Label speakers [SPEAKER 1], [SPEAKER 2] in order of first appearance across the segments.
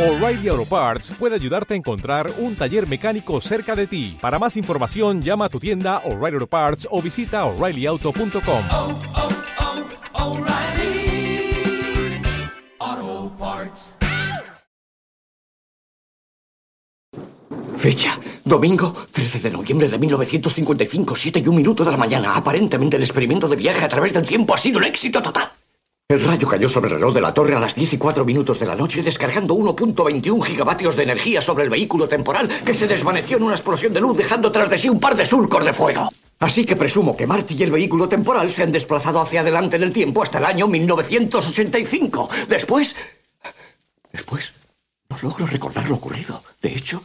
[SPEAKER 1] O'Reilly Auto Parts puede ayudarte a encontrar un taller mecánico cerca de ti. Para más información, llama a tu tienda O'Reilly Auto Parts o visita oreillyauto.com.
[SPEAKER 2] oh, oh, Parts.
[SPEAKER 3] Fecha, domingo 13 de noviembre de 1955, 7 y un minuto de la mañana. Aparentemente el experimento de viaje a través del tiempo ha sido un éxito total. El rayo cayó sobre el reloj de la torre a las 10 y 4 minutos de la noche, descargando 1.21 gigavatios de energía sobre el vehículo temporal, que se desvaneció en una explosión de luz, dejando tras de sí un par de surcos de fuego. Así que presumo que Marty y el vehículo temporal se han desplazado hacia adelante en el tiempo hasta el año 1985. Después... Después... No logro recordar lo ocurrido. De hecho,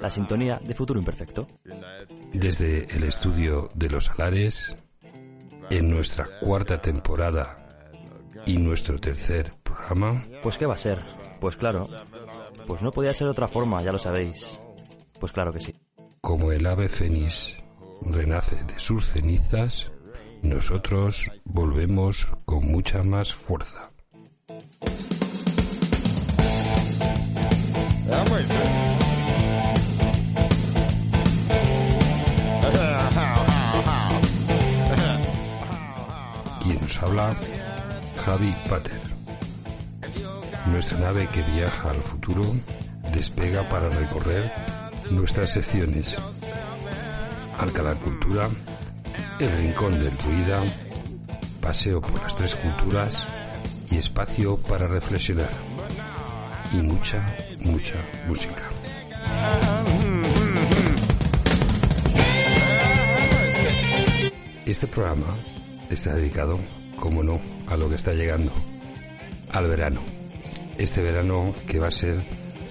[SPEAKER 4] La sintonía de Futuro Imperfecto.
[SPEAKER 5] desde el estudio de los Alares, en nuestra cuarta temporada y nuestro tercer programa,
[SPEAKER 4] Pues ¿qué va a ser? Pues claro. Pues no podía ser de otra forma, ya lo sabéis. Pues claro que sí.
[SPEAKER 5] como el ave fénix renace de sus cenizas, nosotros volvemos con mucha más fuerza. Javi Pater. Nuestra nave que viaja al futuro despega para recorrer nuestras secciones. Alcalá Cultura, El Rincón del Druida, Paseo por las Tres Culturas y Espacio para Reflexionar. Y mucha, mucha música. Este programa está dedicado, como no, a lo que está llegando, al verano. Este verano que va a ser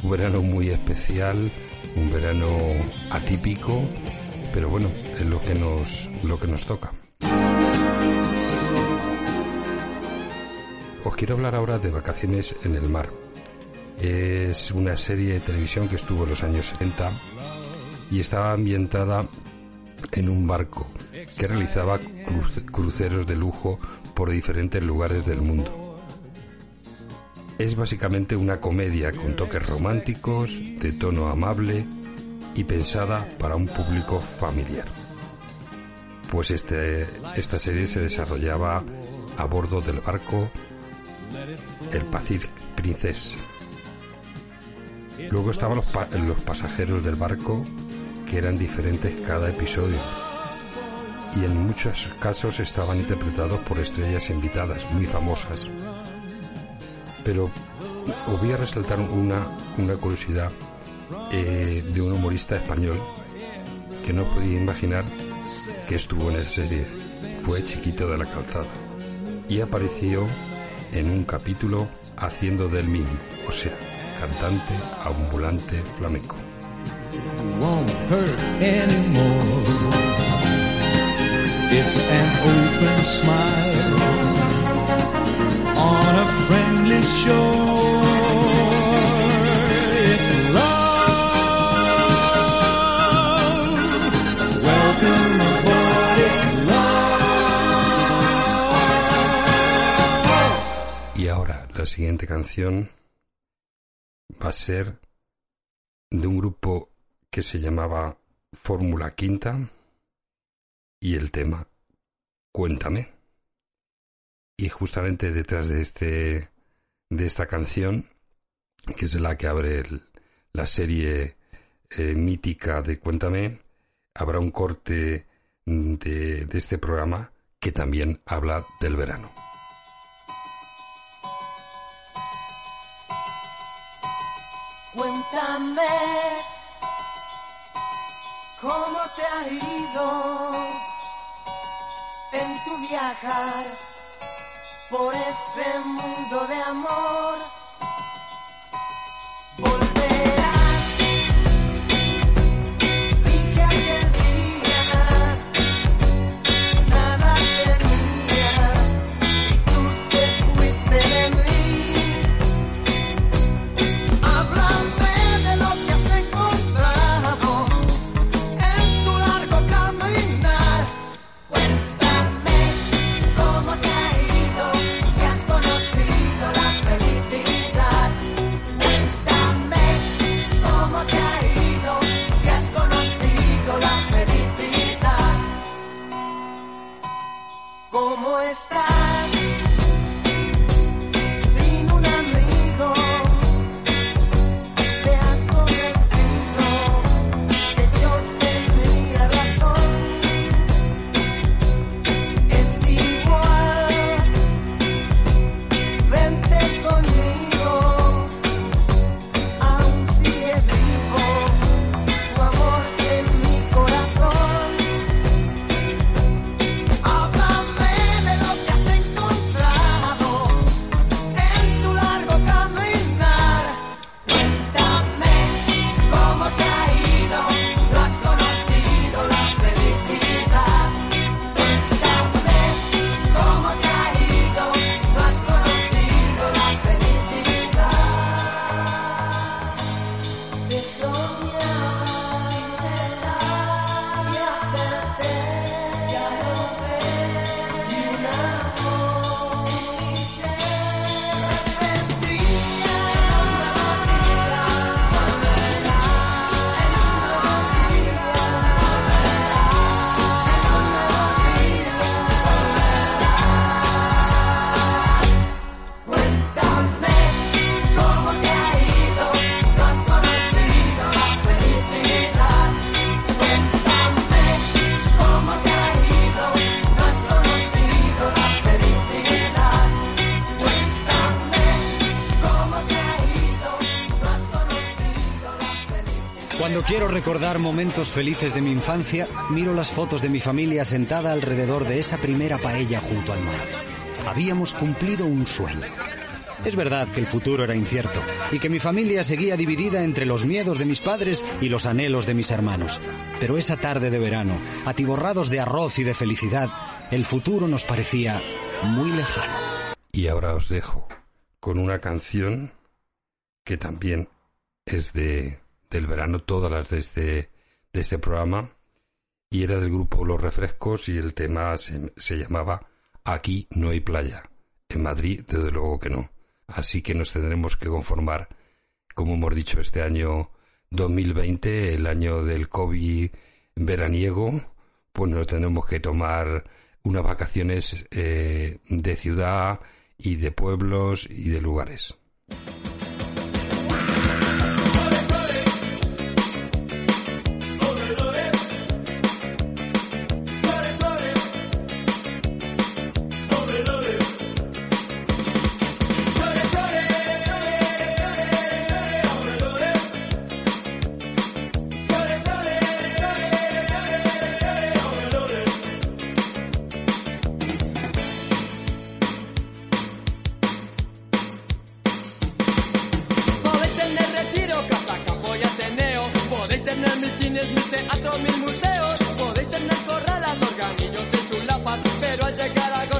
[SPEAKER 5] un verano muy especial, un verano atípico, pero bueno, es lo que nos, lo que nos toca. Os quiero hablar ahora de Vacaciones en el Mar. Es una serie de televisión que estuvo en los años 70 y estaba ambientada en un barco que realizaba cruce- cruceros de lujo por diferentes lugares del mundo. Es básicamente una comedia con toques románticos, de tono amable y pensada para un público familiar. Pues este, esta serie se desarrollaba a bordo del barco el Pacific Princess. Luego estaban los, los pasajeros del barco que eran diferentes cada episodio y en muchos casos estaban interpretados por estrellas invitadas muy famosas. Pero os voy a resaltar una, una curiosidad eh, de un humorista español que no podía imaginar que estuvo en esa serie. Fue Chiquito de la Calzada y apareció en un capítulo haciendo del mismo, o sea, cantante ambulante flamenco.
[SPEAKER 2] It's an open smile on a friendly shore. It's love. Welcome aboard. It's love.
[SPEAKER 5] Y ahora la siguiente canción va a ser de un grupo que se llamaba Fórmula Quinta y el tema Cuéntame. Y justamente detrás de este de esta canción, que es la que abre la serie eh, mítica de Cuéntame, habrá un corte de este programa que también habla del verano.
[SPEAKER 6] Cuéntame cómo te ha ido en tu viajar por ese mundo de amor.
[SPEAKER 7] Quiero recordar momentos felices de mi infancia, miro las fotos de mi familia sentada alrededor de esa primera paella junto al mar. Habíamos cumplido un sueño. Es verdad que el futuro era incierto y que mi familia seguía dividida entre los miedos de mis padres y los anhelos de mis hermanos. Pero esa tarde de verano, atiborrados de arroz y de felicidad, el futuro nos parecía muy lejano.
[SPEAKER 5] Y ahora os dejo con una canción que también es de del verano, todas las de este, de este programa, y era del grupo Los Refrescos y el tema se, se llamaba Aquí no hay playa. En Madrid, desde luego que no. Así que nos tendremos que conformar, como hemos dicho, este año 2020, el año del COVID veraniego, pues nos tendremos que tomar unas vacaciones eh, de ciudad y de pueblos y de lugares.
[SPEAKER 8] Pero al llegar a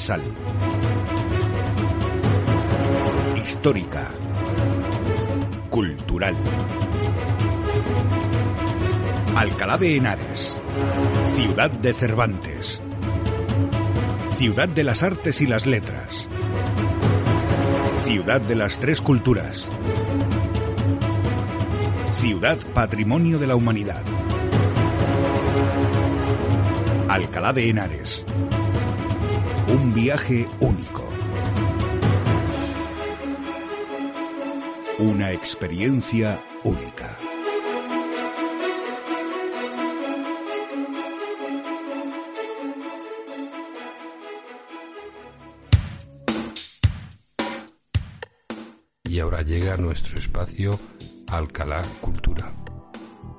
[SPEAKER 9] Universal. Histórica. Cultural. Alcalá de Henares. Ciudad de Cervantes. Ciudad de las Artes y las Letras. Ciudad de las Tres Culturas. Ciudad Patrimonio de la Humanidad. Alcalá de Henares. Un viaje único. Una experiencia única.
[SPEAKER 5] Y ahora llega nuestro espacio Alcalá Cultura,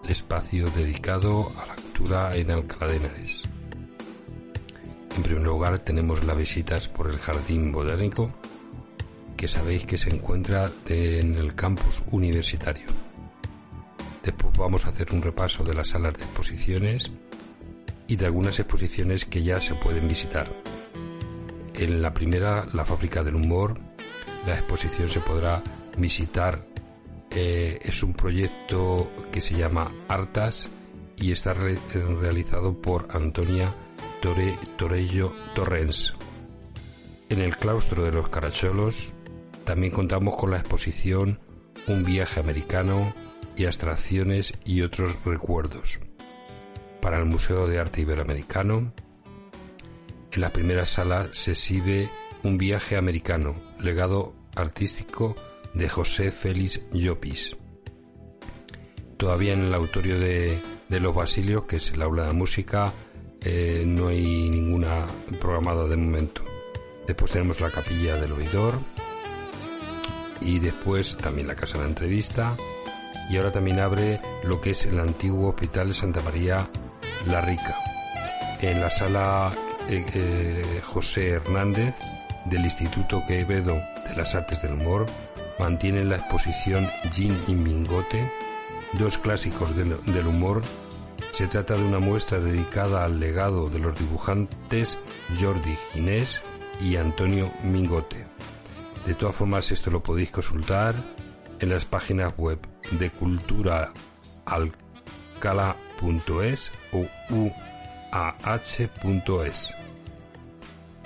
[SPEAKER 5] espacio dedicado a la cultura en Alcalá de Henares. En primer lugar tenemos las visitas por el Jardín Botánico, que sabéis que se encuentra en el campus universitario. Después vamos a hacer un repaso de las salas de exposiciones y de algunas exposiciones que ya se pueden visitar. En la primera, la Fábrica del Humor, la exposición se podrá visitar. eh, es un proyecto que se llama Artas y está re- realizado por Antonia Tore, Torello Torrens. En el claustro de los Caracholos también contamos con la exposición Un viaje americano y abstracciones y otros recuerdos. Para el Museo de Arte Iberoamericano, en la primera sala se exhibe Un viaje americano, legado artístico de José Félix Llopis. Todavía en el auditorio de, de los Basilios, que es el aula de música, eh, no hay ninguna programada de momento. Después tenemos la capilla del oidor y después también la casa de la entrevista y ahora también abre lo que es el antiguo hospital de Santa María La Rica. En la sala eh, eh, José Hernández del Instituto Quevedo de las Artes del Humor mantiene la exposición Gin y Mingote, dos clásicos del, del humor. Se trata de una muestra dedicada al legado de los dibujantes Jordi Ginés y Antonio Mingote. De todas formas, esto lo podéis consultar en las páginas web de culturaalcala.es o uah.es.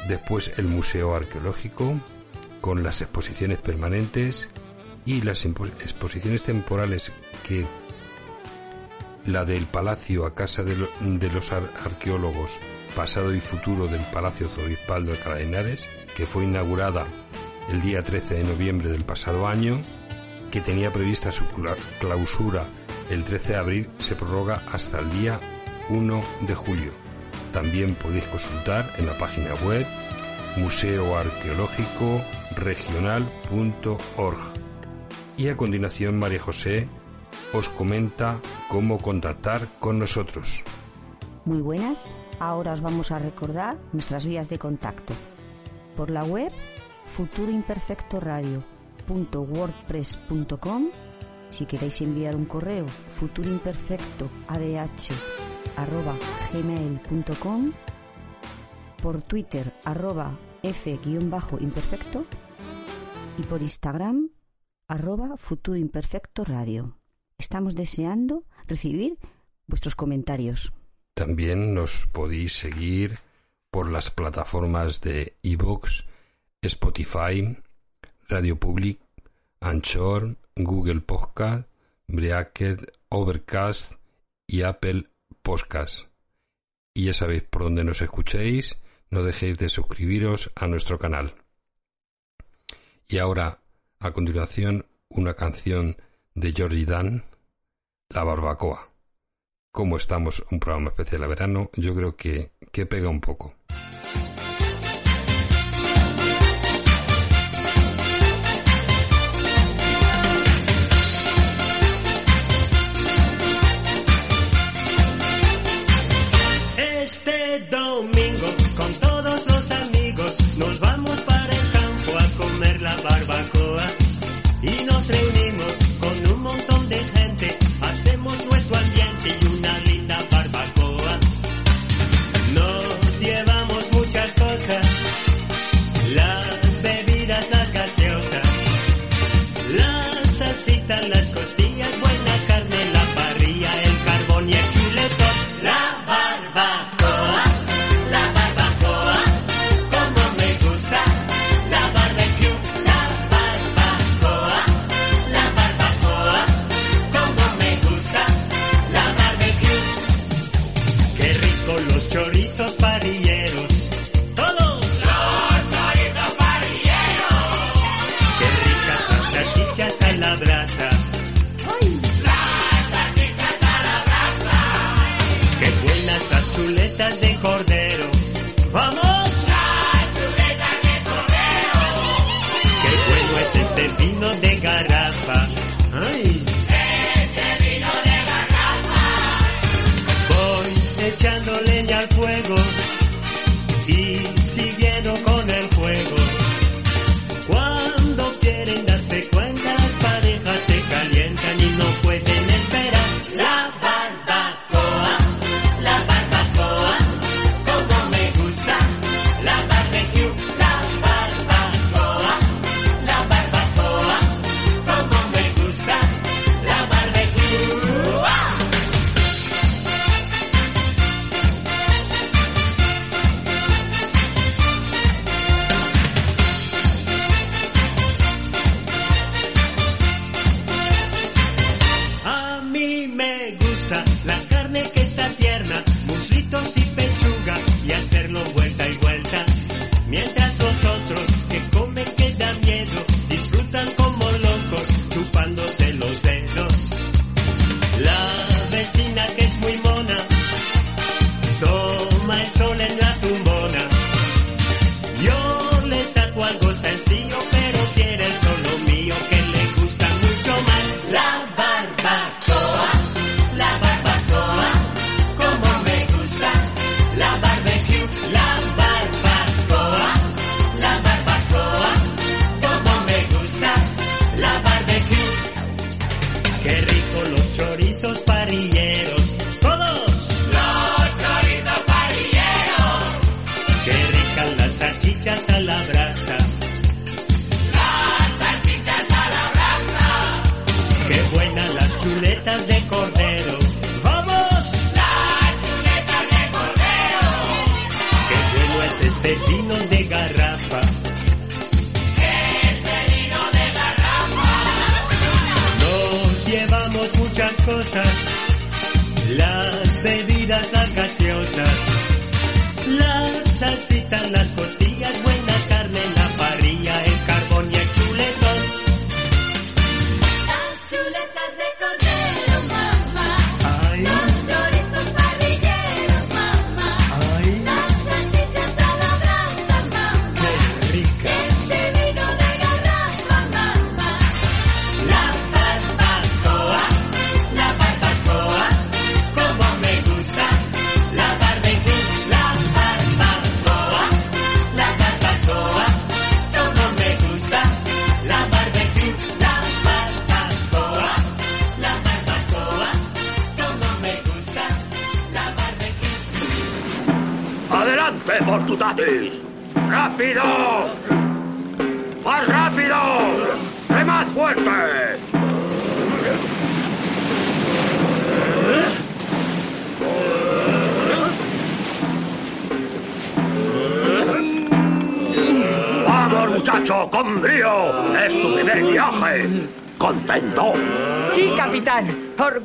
[SPEAKER 5] Después el Museo Arqueológico con las exposiciones permanentes y las exposiciones temporales que la del Palacio a Casa de, lo- de los Ar- Arqueólogos Pasado y Futuro del Palacio Zobispal de Alcalá que fue inaugurada el día 13 de noviembre del pasado año, que tenía prevista su cla- clausura el 13 de abril, se prorroga hasta el día 1 de julio. También podéis consultar en la página web museoarqueológico-regional.org. Y a continuación María José os comenta cómo contactar con nosotros.
[SPEAKER 10] Muy buenas, ahora os vamos a recordar nuestras vías de contacto. Por la web futuroimperfectoradio.wordpress.com si queréis enviar un correo futuroimperfectoadh@gmail.com por Twitter arroba f-imperfecto y por Instagram arroba futuroimperfectoradio. Estamos deseando recibir vuestros comentarios.
[SPEAKER 5] También nos podéis seguir por las plataformas de iVoox, Spotify, Radio Public, Anchor, Google Podcast, Breaker, Overcast y Apple Podcast. Y ya sabéis por dónde nos escuchéis, no dejéis de suscribiros a nuestro canal. Y ahora, a continuación, una canción de Georgie Dan, La Barbacoa. Como estamos un programa especial a verano, yo creo que, que pega un poco.
[SPEAKER 11] Este domingo con todos los amigos nos vamos para el campo a comer la barbacoa y nos reunimos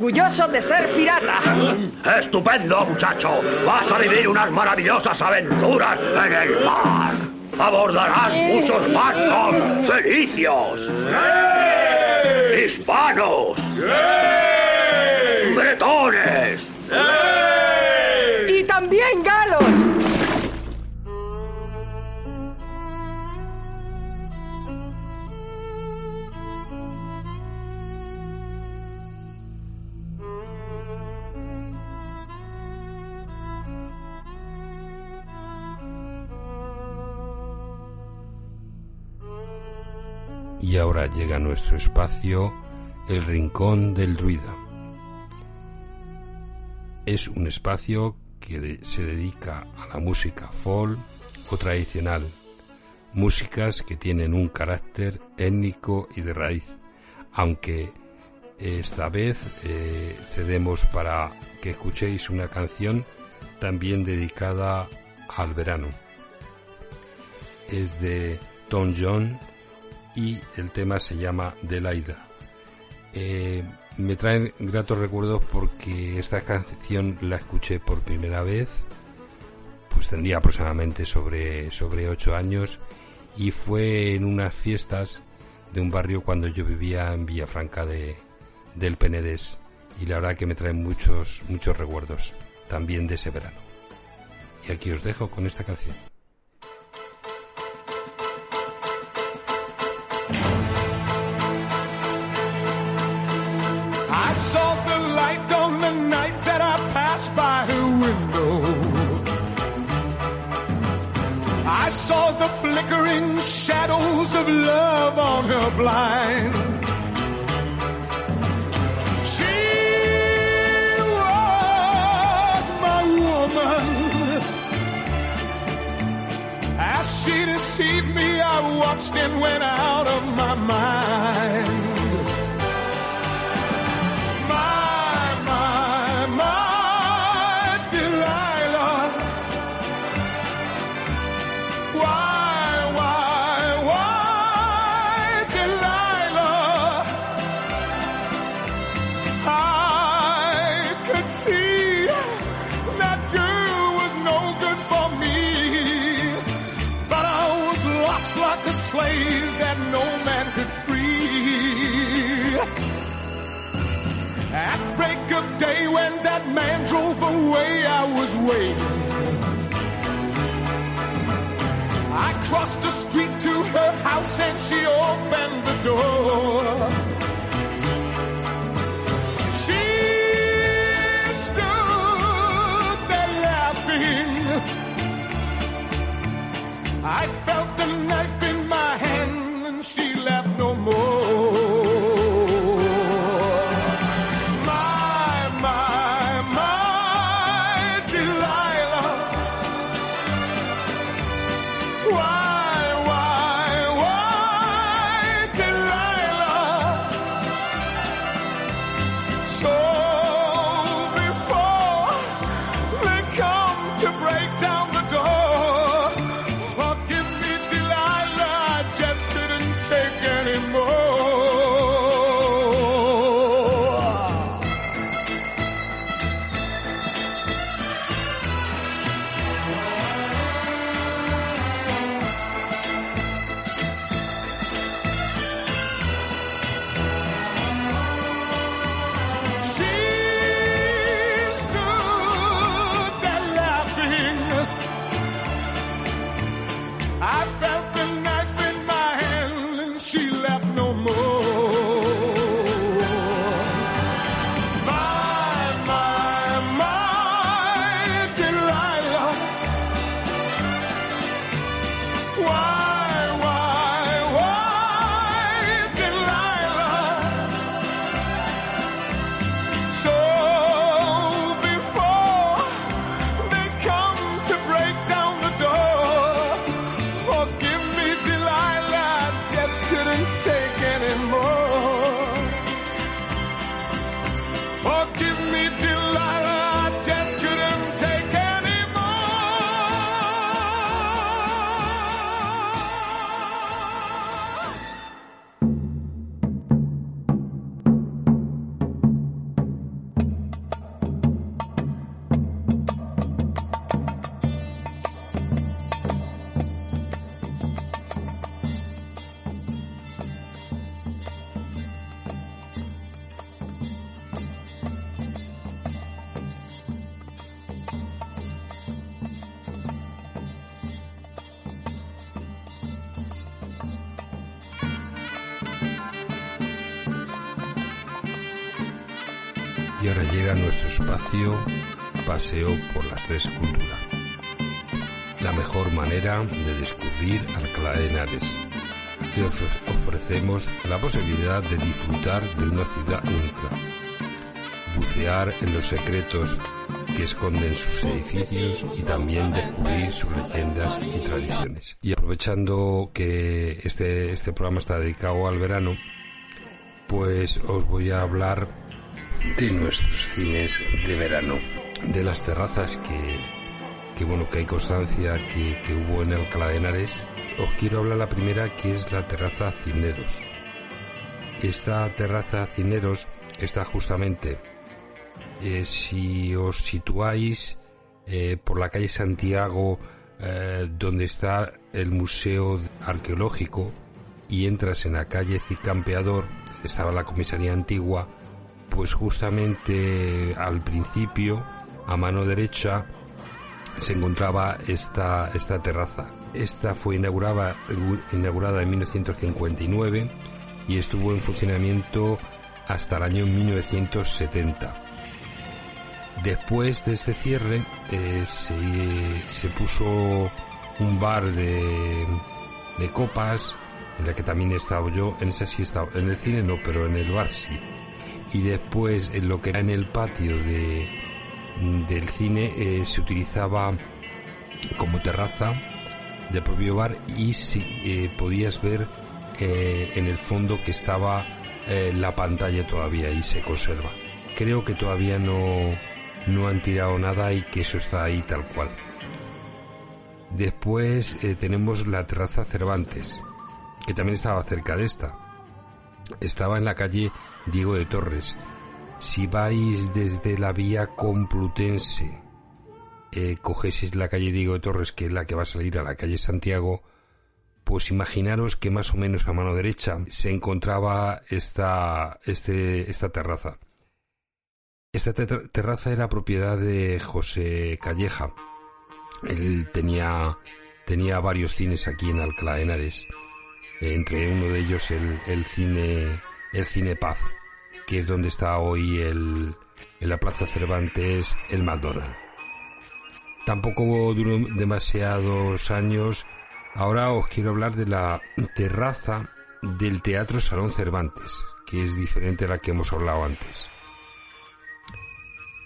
[SPEAKER 12] Orgulloso de ser pirata.
[SPEAKER 13] ¡Estupendo, muchacho! Vas a vivir unas maravillosas aventuras en el mar. Abordarás muchos barcos felicios. Hispanos. Bretones.
[SPEAKER 12] Y
[SPEAKER 5] ahora llega a nuestro espacio el Rincón del Druida. Es un espacio que se dedica a la música folk o tradicional, músicas que tienen un carácter étnico y de raíz, aunque esta vez eh, cedemos para que escuchéis una canción también dedicada al verano. Es de Tom John y el tema se llama Delaida. Eh, me traen gratos recuerdos porque esta canción la escuché por primera vez, pues tendría aproximadamente sobre, sobre 8 años y fue en unas fiestas de un barrio cuando yo vivía en Villafranca de, del Penedés y la verdad que me traen muchos, muchos recuerdos también de ese verano. Y aquí os dejo con esta canción.
[SPEAKER 2] I saw the light on the night that I passed by her window. I saw the flickering shadows of love on her blind. She was my woman. As she deceived me, I watched and went out of I crossed the street to her house and she opened the door. She stood there laughing. I felt the knife
[SPEAKER 5] Y ahora llega nuestro espacio Paseo por las Tres Culturas. La mejor manera de descubrir Alcalá de Henares. Te ofre- ofrecemos la posibilidad de disfrutar de una ciudad única. Bucear en los secretos que esconden sus edificios y también descubrir sus leyendas y tradiciones. Y aprovechando que este, este programa está dedicado al verano, pues os voy a hablar de nuestros cines de verano, de las terrazas que, que bueno, que hay constancia que, que hubo en Alcalá de Henares. Os quiero hablar la primera que es la terraza Cineros. Esta terraza Cineros está justamente, eh, si os situáis eh, por la calle Santiago, eh, donde está el Museo Arqueológico, y entras en la calle Cicampeador, estaba la comisaría antigua, pues justamente al principio, a mano derecha, se encontraba esta, esta terraza. Esta fue inaugurada, inaugurada en 1959 y estuvo en funcionamiento hasta el año 1970. Después de este cierre eh, se, se, puso un bar de, de copas en la que también he estado yo, en ese sí he en el cine no, pero en el bar sí. Y después en lo que era en el patio de, del cine eh, se utilizaba como terraza de propio bar y si eh, podías ver eh, en el fondo que estaba la pantalla todavía y se conserva. Creo que todavía no, no han tirado nada y que eso está ahí tal cual. Después tenemos la terraza Cervantes, que también estaba cerca de esta. Estaba en la calle Diego de Torres. Si vais desde la vía Complutense, eh, cogesis la calle Diego de Torres, que es la que va a salir a la calle Santiago, pues imaginaros que más o menos a mano derecha se encontraba esta, este, esta terraza. Esta ter terraza era propiedad de José Calleja. Él tenía, tenía varios cines aquí en Alcalá de Henares. Entre uno de ellos el, el cine, el cine Paz, que es donde está hoy el, en la Plaza Cervantes el McDonald's. Tampoco duró demasiados años. Ahora os quiero hablar de la terraza del Teatro Salón Cervantes, que es diferente a la que hemos hablado antes.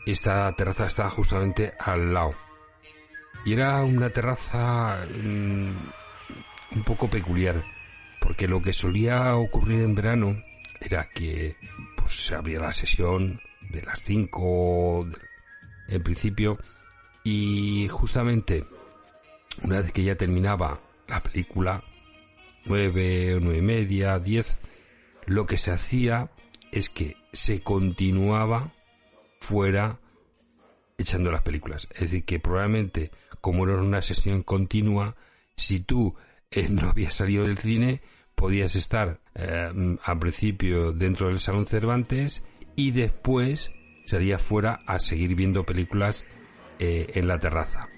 [SPEAKER 5] Esta terraza está justamente al lado. Y era una terraza mmm, un poco peculiar, porque lo que solía ocurrir en verano era que pues se abría la sesión de las 5 en principio y justamente una vez que ya terminaba la película, nueve o nueve y media, diez, lo que se hacía es que se continuaba fuera echando las películas. Es decir, que probablemente, como era una sesión continua, si tú eh, no habías salido del cine, podías estar eh, al principio dentro del Salón Cervantes y después salías fuera a seguir viendo películas eh, en la terraza.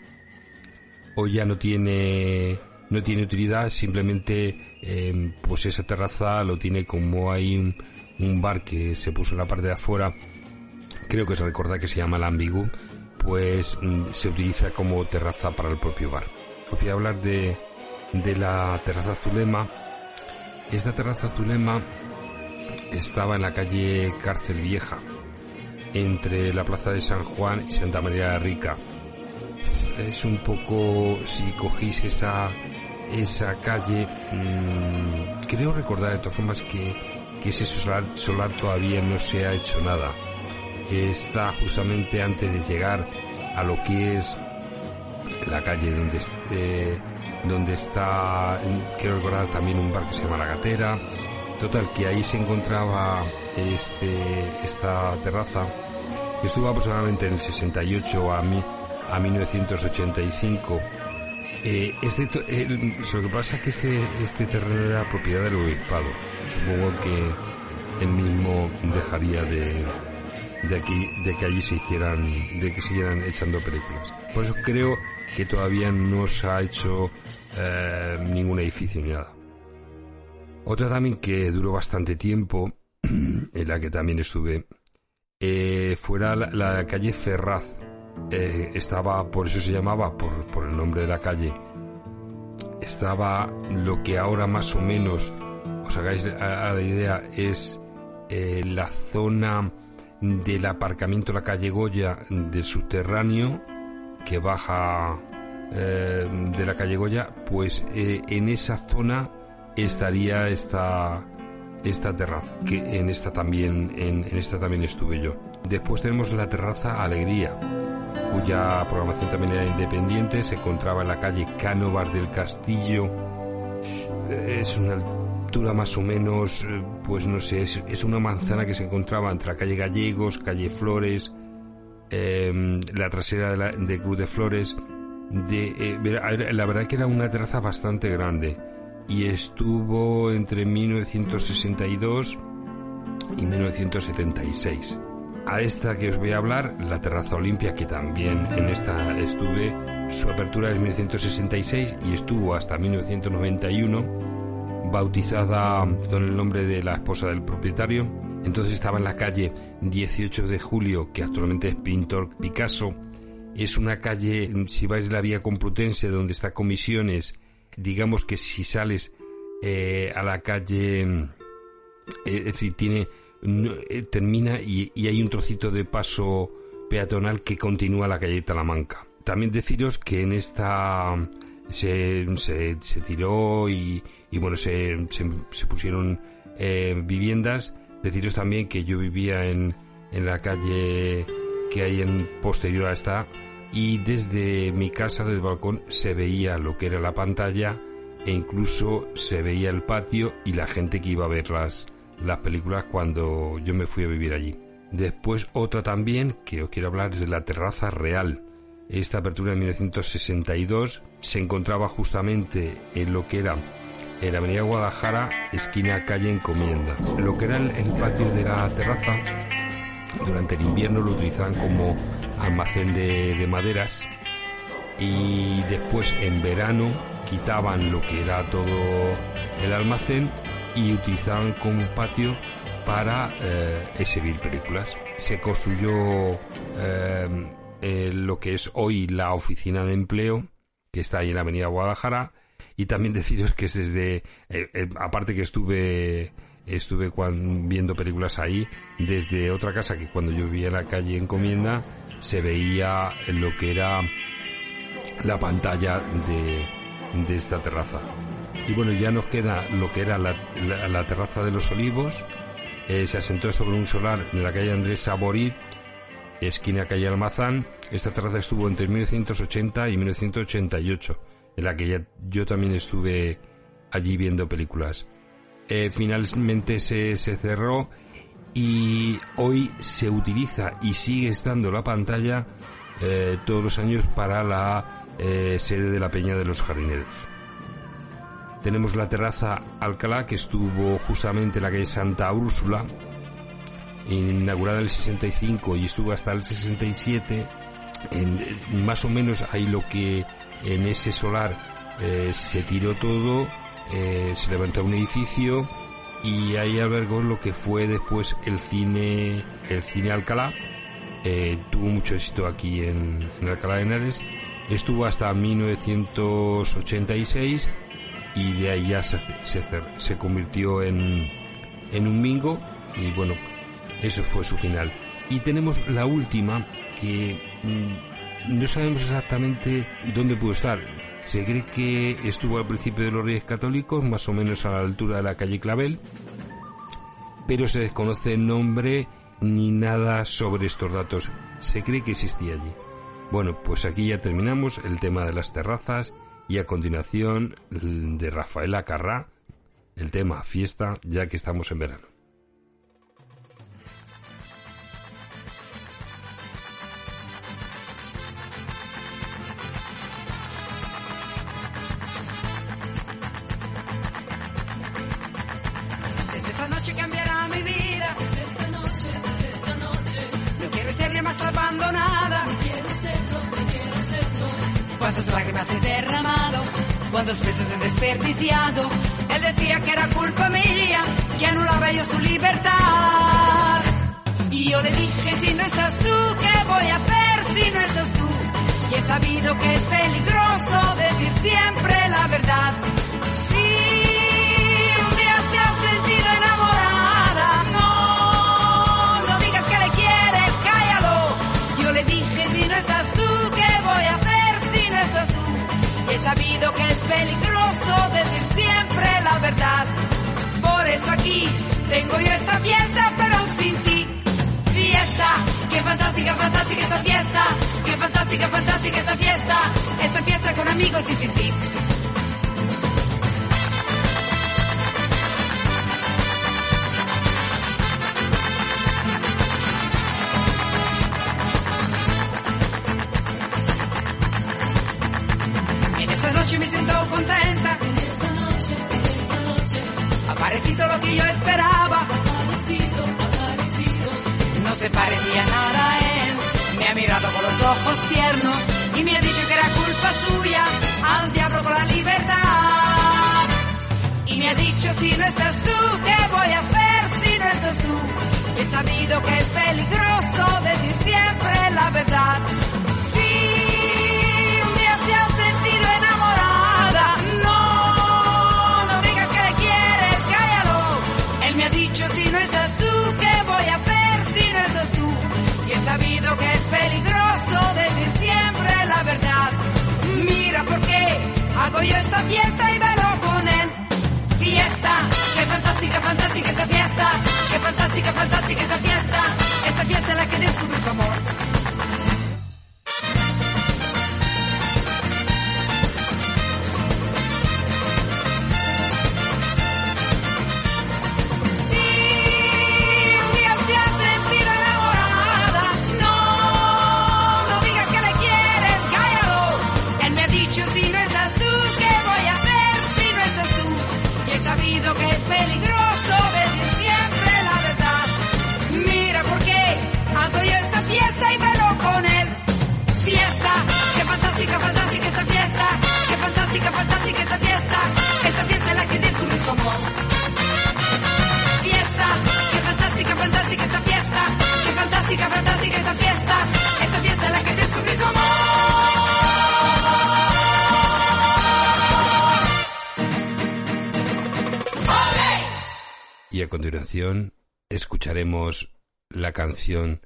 [SPEAKER 5] Hoy ya no tiene no tiene utilidad, simplemente eh, pues esa terraza lo tiene como hay un, bar que se puso en la parte de afuera, creo que se recuerda que se llama la Ambigu, pues mm, se utiliza como terraza para el propio bar. Os voy a hablar de, de la terraza Zulema. Esta terraza Zulema estaba en la calle Cárcel Vieja, entre la plaza de San Juan y Santa María de Rica. Es un poco, si cogéis esa, esa calle, mmm, creo recordar de todas formas que, que ese solar, solar todavía no se ha hecho nada. Está justamente antes de llegar a lo que es la calle donde, eh, donde está, quiero recordar también un bar que se llama La Gatera. Total, que ahí se encontraba este, esta terraza que estuvo aproximadamente en el 68 a, mi, a 1985. Eh, este, el, lo que pasa es que este, este terreno era propiedad del obispado. Supongo que él mismo dejaría de, de aquí, de que allí se hicieran, de que siguieran echando películas. Por eso creo que todavía no se ha hecho eh, ningún edificio ni nada. Otra también que duró bastante tiempo, en la que también estuve, eh, fuera la, la, calle Ferraz. Eh, estaba, por eso se llamaba, por, por, el nombre de la calle, estaba lo que ahora más o menos os hagáis a, la idea es eh, la zona del aparcamiento de la calle Goya del subterráneo que baja eh, de la calle Goya, pues eh, en esa zona estaría esta esta terraza, que en esta también, en, esta también estuve yo. Después tenemos la terraza Alegría, cuya programación también era independiente, se encontraba en la calle Cánovas del Castillo. Es una altura más o menos, pues no sé, es, es una manzana que se encontraba entre la calle Gallegos, calle Flores, eh, la trasera de, la, de Cruz de Flores. Eh, la verdad que era una terraza bastante grande y estuvo entre 1962 y 1976. A esta que os voy a hablar, la Terraza Olimpia, que también en esta estuve, su apertura en 1966 y estuvo hasta 1991, bautizada con el nombre de la esposa del propietario. Entonces estaba en la calle 18 de Julio, que actualmente es Pintor Picasso. Es una calle, si vais la vía Complutense, donde está Comisiones, digamos que si sales eh, a la calle, eh, es decir, tiene, eh, termina y, hay un trocito de paso peatonal que continúa la calle Talamanca. También deciros que en esta se, se, se tiró y, y bueno, se, se, se pusieron eh, viviendas. Deciros también que yo vivía en, en la calle que hay en posterior a esta y desde mi casa, desde el balcón, se veía lo que era la pantalla e incluso se veía el patio y la gente que iba a ver las, las películas cuando yo me fui a vivir allí. Después otra también que os quiero hablar es de la terraza real. Esta apertura en 1962 se encontraba justamente en lo que era en avenida Guadalajara, esquina calle Encomienda. Lo que era el, patio de la terraza, durante el invierno lo utilizaban como almacén de, de maderas y después en verano quitaban lo que era todo el almacén y utilizaban como patio para eh, exhibir películas. Se construyó eh, eh, lo que es hoy la oficina de empleo, que está ahí en la avenida Guadalajara, y también deciros que es desde, eh, eh, aparte que estuve estuve viendo películas ahí, desde otra casa que cuando yo vivía en la calle Encomienda, se veía lo que era la pantalla de, de esta terraza. Y bueno, ya nos queda lo que era la, la- la terraza de los olivos. Eh, se asentó sobre un solar en la calle Andrés Saborit, esquina calle Almazán. Esta terraza estuvo entre 1980 y 1988, en la que ya- yo también estuve allí viendo películas. Eh, finalmente se, se cerró y hoy se utiliza y sigue estando la pantalla eh, todos los años para la eh, sede de la Peña de los Jardineros. Tenemos la terraza Alcalá que estuvo justamente en la calle Santa Úrsula, inaugurada en el 65 y estuvo hasta el 67. En, más o menos ahí lo que en ese solar eh, se tiró todo, eh, se levantó un edificio y ahí albergó lo que fue después el cine, el cine Alcalá. Eh, tuvo mucho éxito aquí en, en Alcalá de Henares. Estuvo hasta 1986 y de ahí ya se, se, se convirtió en, en un mingo y bueno, eso fue su final. Y tenemos la última que mm, no sabemos exactamente dónde pudo estar. Se cree que estuvo al principio de los Reyes Católicos, más o menos a la altura de la calle Clavel, pero se desconoce el nombre ni nada sobre estos datos. Se cree que existía allí. Bueno, pues aquí ya terminamos el tema de las terrazas y a continuación de Rafaela Carrá, el tema fiesta, ya que estamos en verano.
[SPEAKER 14] Fantástica, esta fiesta. Esta fiesta con amigos y sin ti. Me ha dicho que era culpa lluvia, al diablo con la libertad. Y me ha dicho si no estás tú, ¿qué voy a hacer si no estás sabido que es peligroso decir siempre la verdad. Yo esta fiesta y velo con él. Fiesta, qué fantástica, fantástica esta fiesta. Qué fantástica, fantástica esta fiesta.
[SPEAKER 5] Escucharemos la canción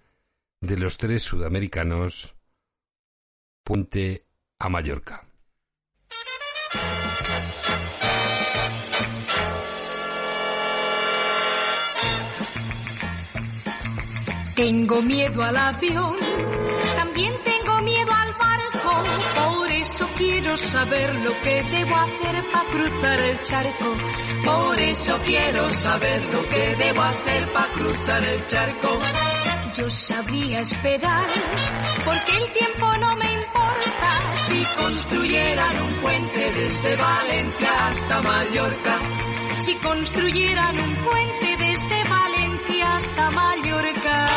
[SPEAKER 5] de los tres sudamericanos Puente a Mallorca.
[SPEAKER 15] Tengo miedo al avión, también eso quiero saber lo que debo hacer para cruzar el charco. Por eso quiero saber lo que debo hacer para cruzar el charco. Yo sabría esperar, porque el tiempo no me importa. Si construyeran un puente desde Valencia hasta Mallorca. Si construyeran un puente desde Valencia hasta Mallorca.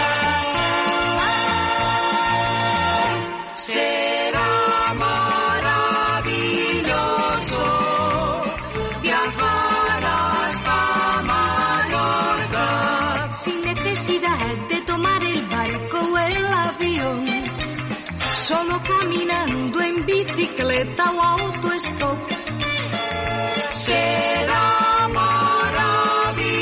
[SPEAKER 15] Será caminando en bicicleta o autostop. Será maravilloso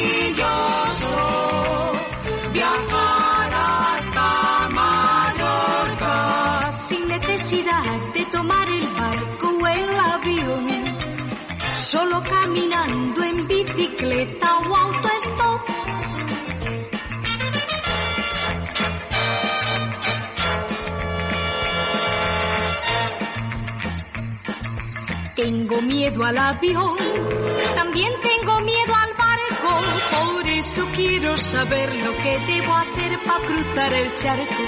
[SPEAKER 15] viajar hasta Mallorca sin necesidad de tomar el barco o el avión. Solo caminando en bicicleta o Tengo miedo al avión, también tengo miedo al barco, por eso quiero saber lo que debo hacer para cruzar el charco.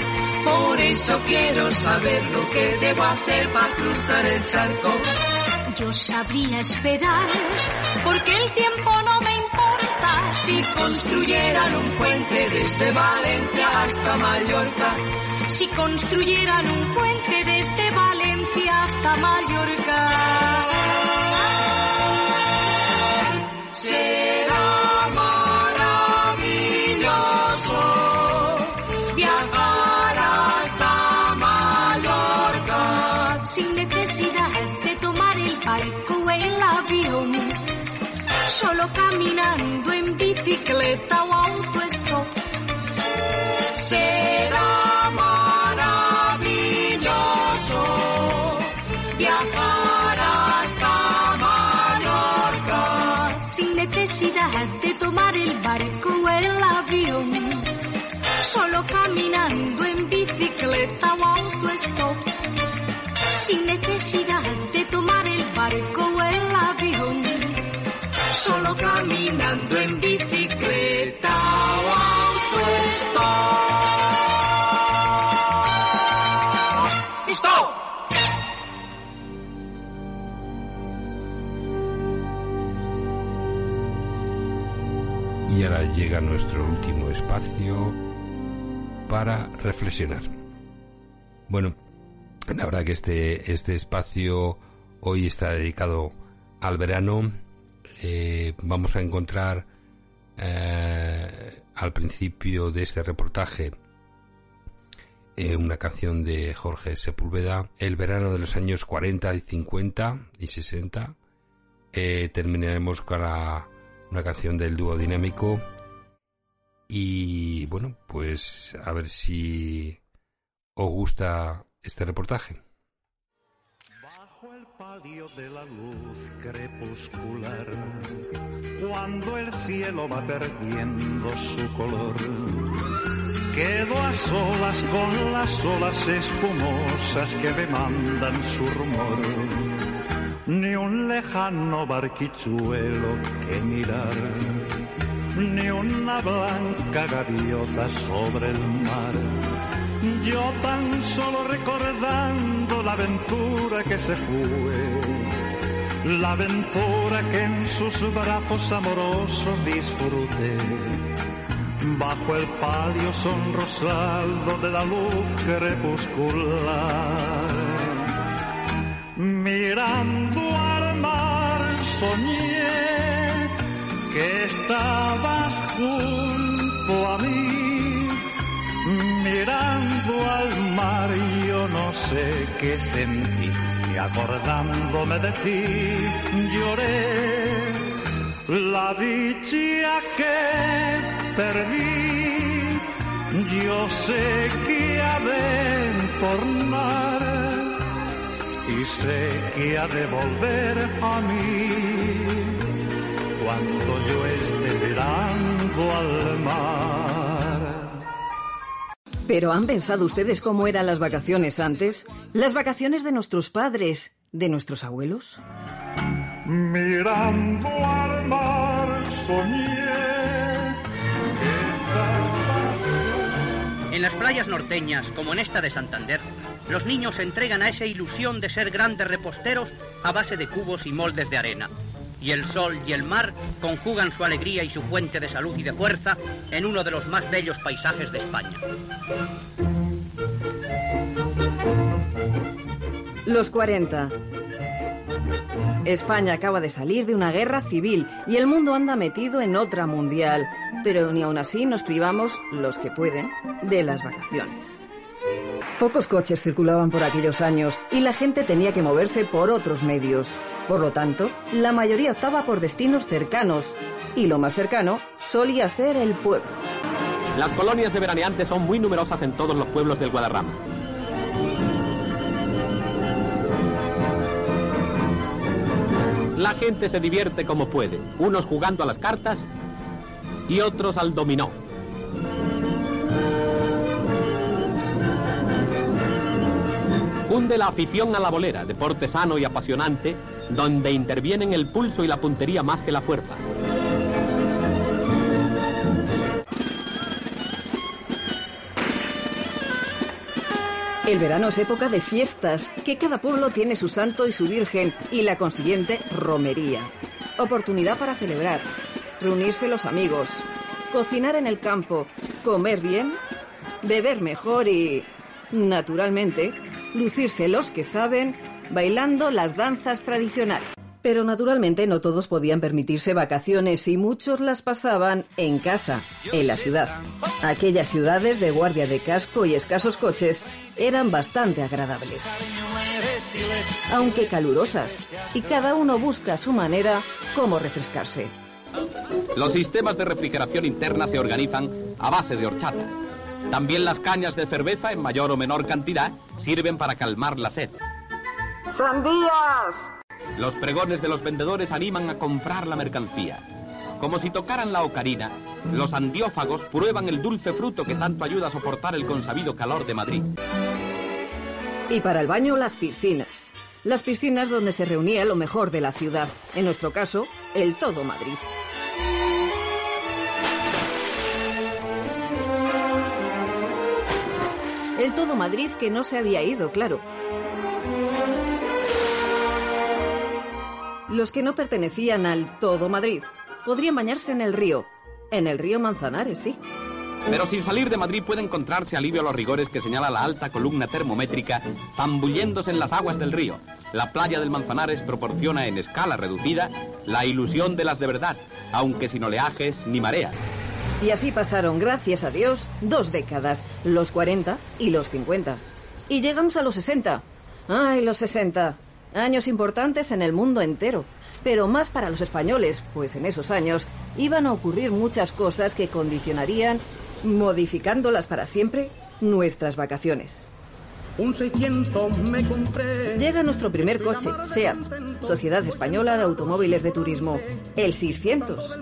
[SPEAKER 15] Por eso quiero saber lo que debo hacer para cruzar el charco. Yo sabría esperar, porque el tiempo no me importa. Si construyeran un puente desde Valencia hasta Mallorca. Si construyeran un puente desde Valencia hasta Mallorca. Será maravilloso viajar hasta Mallorca sin necesidad de tomar el barco o el avión. Solo caminando en bicicleta o autostop. Será Solo caminando en bicicleta o autostop. Sin necesidad de tomar el barco o el avión. Solo caminando en bicicleta o autostop. ¡Listo!
[SPEAKER 5] Y ahora llega nuestro último espacio para reflexionar. Bueno, La verdad que este, este espacio hoy está dedicado al verano. Eh, vamos a encontrar eh, al principio de este reportaje eh, una canción de Jorge Sepúlveda, El verano de los años 40 y 50 y 60. Eh, terminaremos con la- una canción del dúo dinámico. Y bueno, pues a ver si os gusta este reportaje.
[SPEAKER 16] Bajo el palio de la luz crepuscular, cuando el cielo va perdiendo su color, quedo a solas con las olas espumosas que me mandan su rumor. Ni un lejano barquichuelo que mirar, ni una blanca gaviota sobre el mar. Yo tan solo recordando la aventura que se fue, la aventura que en sus brazos amorosos disfruté, bajo el palio sonrosado de la luz crepuscular. Mirando al mar soñé que estabas junto a mí mirando al mar yo no sé qué sentí. Y acordándome de ti lloré. La dicha que perdí yo sé que ha de tornar y sé que ha de volver a mí cuando yo esté mirando al mar
[SPEAKER 17] ¿Pero han pensado ustedes cómo eran las vacaciones antes? ¿Las vacaciones de nuestros padres, de nuestros abuelos?
[SPEAKER 16] Mirando al mar soñé
[SPEAKER 18] En las playas norteñas, como en esta de Santander, los niños se entregan a esa ilusión de ser grandes reposteros a base de cubos y moldes de arena. Y el sol y el mar conjugan su alegría y su fuente de salud y de fuerza en uno de los más bellos paisajes de España.
[SPEAKER 17] Los 40. España acaba de salir de una guerra civil y el mundo anda metido en otra mundial, pero ni aun así nos privamos, los que pueden, de las vacaciones. Pocos coches circulaban por aquellos años y la gente tenía que moverse por otros medios. Por lo tanto, la mayoría optaba por destinos cercanos y lo más cercano solía ser el pueblo.
[SPEAKER 19] Las colonias de veraneantes son muy numerosas en todos los pueblos del Guadarrama. La gente se divierte como puede, unos jugando a las cartas y otros al dominó. Cunde la afición a la bolera, deporte sano y apasionante, donde intervienen el pulso y la puntería más que la fuerza.
[SPEAKER 17] El verano es época de fiestas, que cada pueblo tiene su santo y su virgen y la consiguiente romería. Oportunidad para celebrar, reunirse los amigos, cocinar en el campo, comer bien, beber mejor y, naturalmente, lucirse los que saben bailando las danzas tradicionales. Pero naturalmente no todos podían permitirse vacaciones y muchos las pasaban en casa, en la ciudad. Aquellas ciudades de guardia de casco y escasos coches eran bastante agradables, aunque calurosas, y cada uno busca a su manera cómo refrescarse.
[SPEAKER 19] Los sistemas de refrigeración interna se organizan a base de horchata. También las cañas de cerveza en mayor o menor cantidad sirven para calmar la sed.
[SPEAKER 17] ¡Sandías!
[SPEAKER 19] Los pregones de los vendedores animan a comprar la mercancía. Como si tocaran la ocarina, los andiófagos prueban el dulce fruto que tanto ayuda a soportar el consabido calor de Madrid.
[SPEAKER 17] Y para el baño, las piscinas. Las piscinas donde se reunía lo mejor de la ciudad. En nuestro caso, el todo Madrid. El todo Madrid que no se había ido, claro. Los que no pertenecían al todo Madrid podrían bañarse en el río. En el río Manzanares, sí.
[SPEAKER 19] Pero sin salir de Madrid puede encontrarse alivio a los rigores que señala la alta columna termométrica zambulléndose en las aguas del río. La playa del Manzanares proporciona en escala reducida la ilusión de las de verdad, aunque sin oleajes ni mareas.
[SPEAKER 17] Y así pasaron, gracias a Dios, dos décadas, los 40 y los 50. Y llegamos a los 60. ¡Ay, los 60! Años importantes en el mundo entero. Pero más para los españoles, pues en esos años iban a ocurrir muchas cosas que condicionarían, modificándolas para siempre, nuestras vacaciones.
[SPEAKER 8] Un 600 me compré.
[SPEAKER 17] Llega nuestro primer coche, SEAT, Sociedad Española de Automóviles de Turismo, el 600.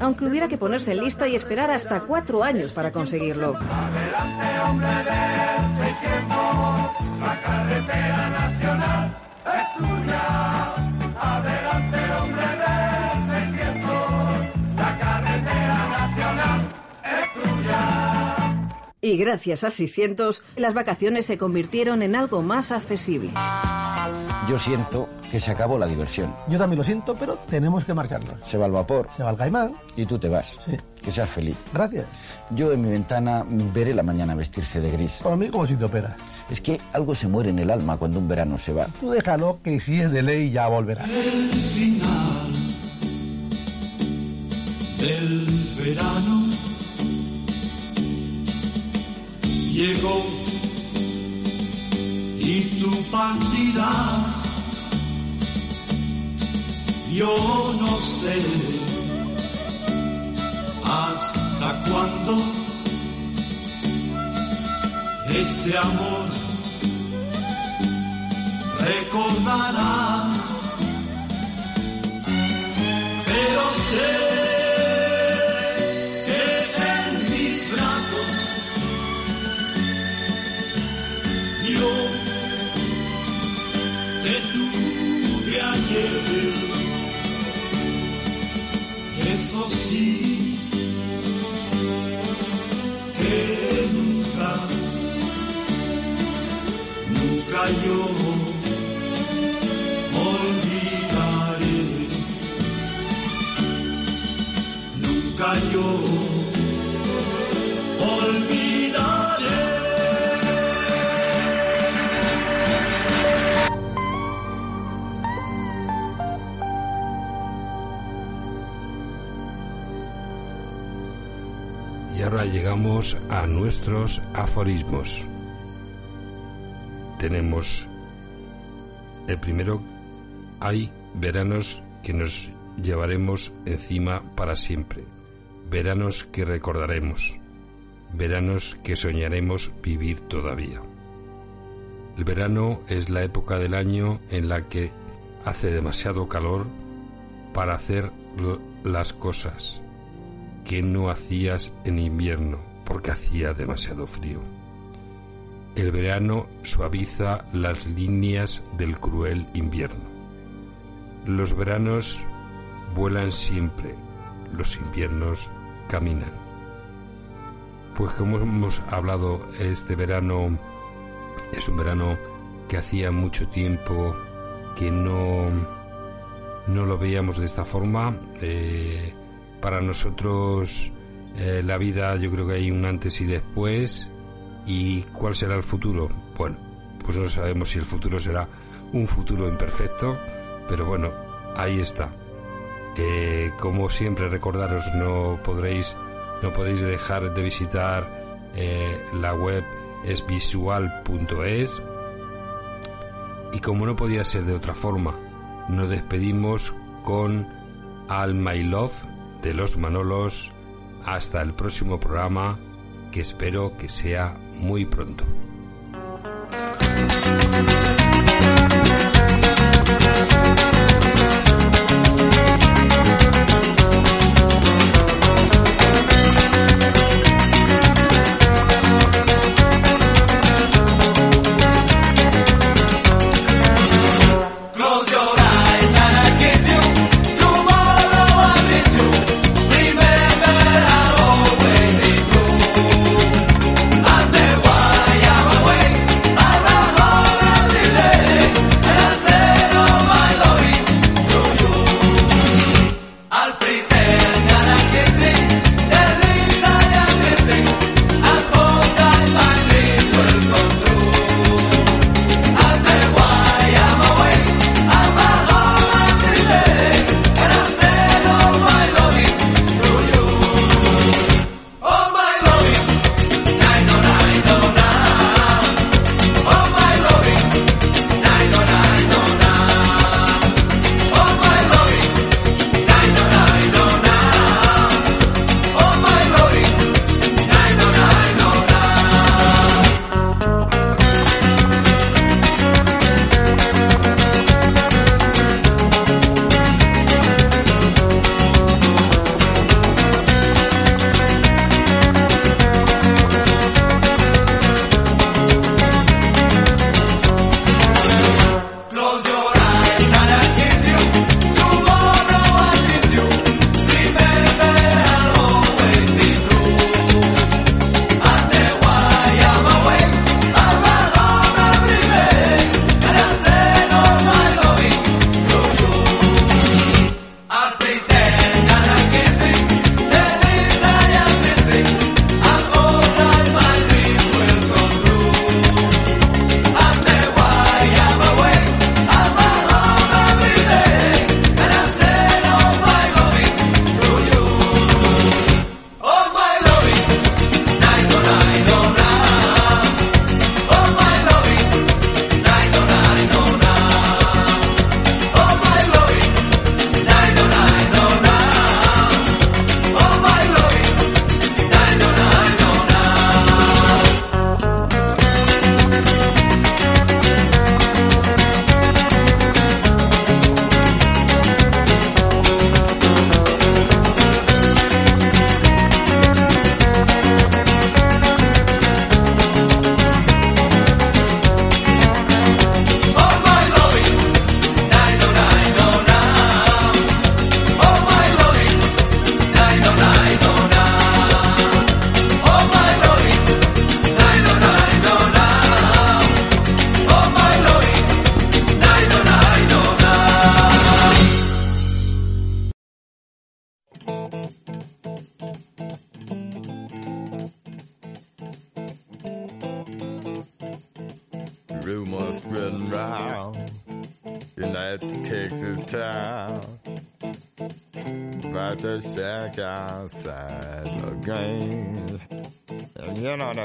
[SPEAKER 17] Aunque hubiera que ponerse en lista y esperar hasta cuatro años para conseguirlo.
[SPEAKER 2] Adelante, hombre del 600, la carretera nacional es tuya. Adelante, hombre del 600, la carretera nacional es tuya.
[SPEAKER 17] Y gracias al 600, las vacaciones se convirtieron en algo más accesible.
[SPEAKER 20] Yo siento que se acabó la diversión.
[SPEAKER 21] Yo también lo siento, pero tenemos que marcarlo.
[SPEAKER 20] Se va el vapor.
[SPEAKER 21] Se va el caimán.
[SPEAKER 20] Y tú te vas. Que seas feliz.
[SPEAKER 21] Gracias.
[SPEAKER 20] Yo en mi ventana veré la mañana vestirse de gris.
[SPEAKER 21] Para mí como si te opera.
[SPEAKER 20] Es que algo se muere en el alma cuando un verano se va.
[SPEAKER 21] Tú déjalo que si es de ley ya volverá.
[SPEAKER 2] El final del verano llegó y tú partirás. Yo no sé hasta cuándo este amor recordarás, pero sé que en mis brazos yo te tuve ayer. Eso sí, yo olvidaré. Nunca yo olvidaré.
[SPEAKER 5] Y ahora llegamos a nuestros aforismos. Tenemos el primero, hay veranos que nos llevaremos encima para siempre, veranos que recordaremos, veranos que soñaremos vivir todavía. El verano es la época del año en la que hace demasiado calor para hacer las cosas que no hacías en invierno porque hacía demasiado frío. El verano suaviza las líneas del cruel invierno. Los veranos vuelan siempre, los inviernos caminan. Pues como hemos hablado, este verano es un verano que hacía mucho tiempo que no, no lo veíamos de esta forma. Eh, para nosotros eh, la vida yo creo que hay un antes y después. ¿Y cuál será el futuro? Bueno, pues no sabemos si el futuro será un futuro imperfecto, pero bueno, ahí está. Eh, como siempre recordaros, no podréis, no podéis dejar de visitar eh, la web esvisual.es y como no podía ser de otra forma, nos despedimos con All My Love de los Manolos hasta el próximo programa que espero que sea muy pronto.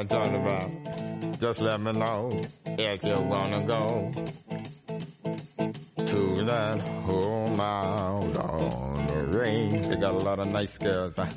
[SPEAKER 22] I'm talking about. Just let me know if you wanna go to that home out on the range. They got a lot of nice girls. Huh?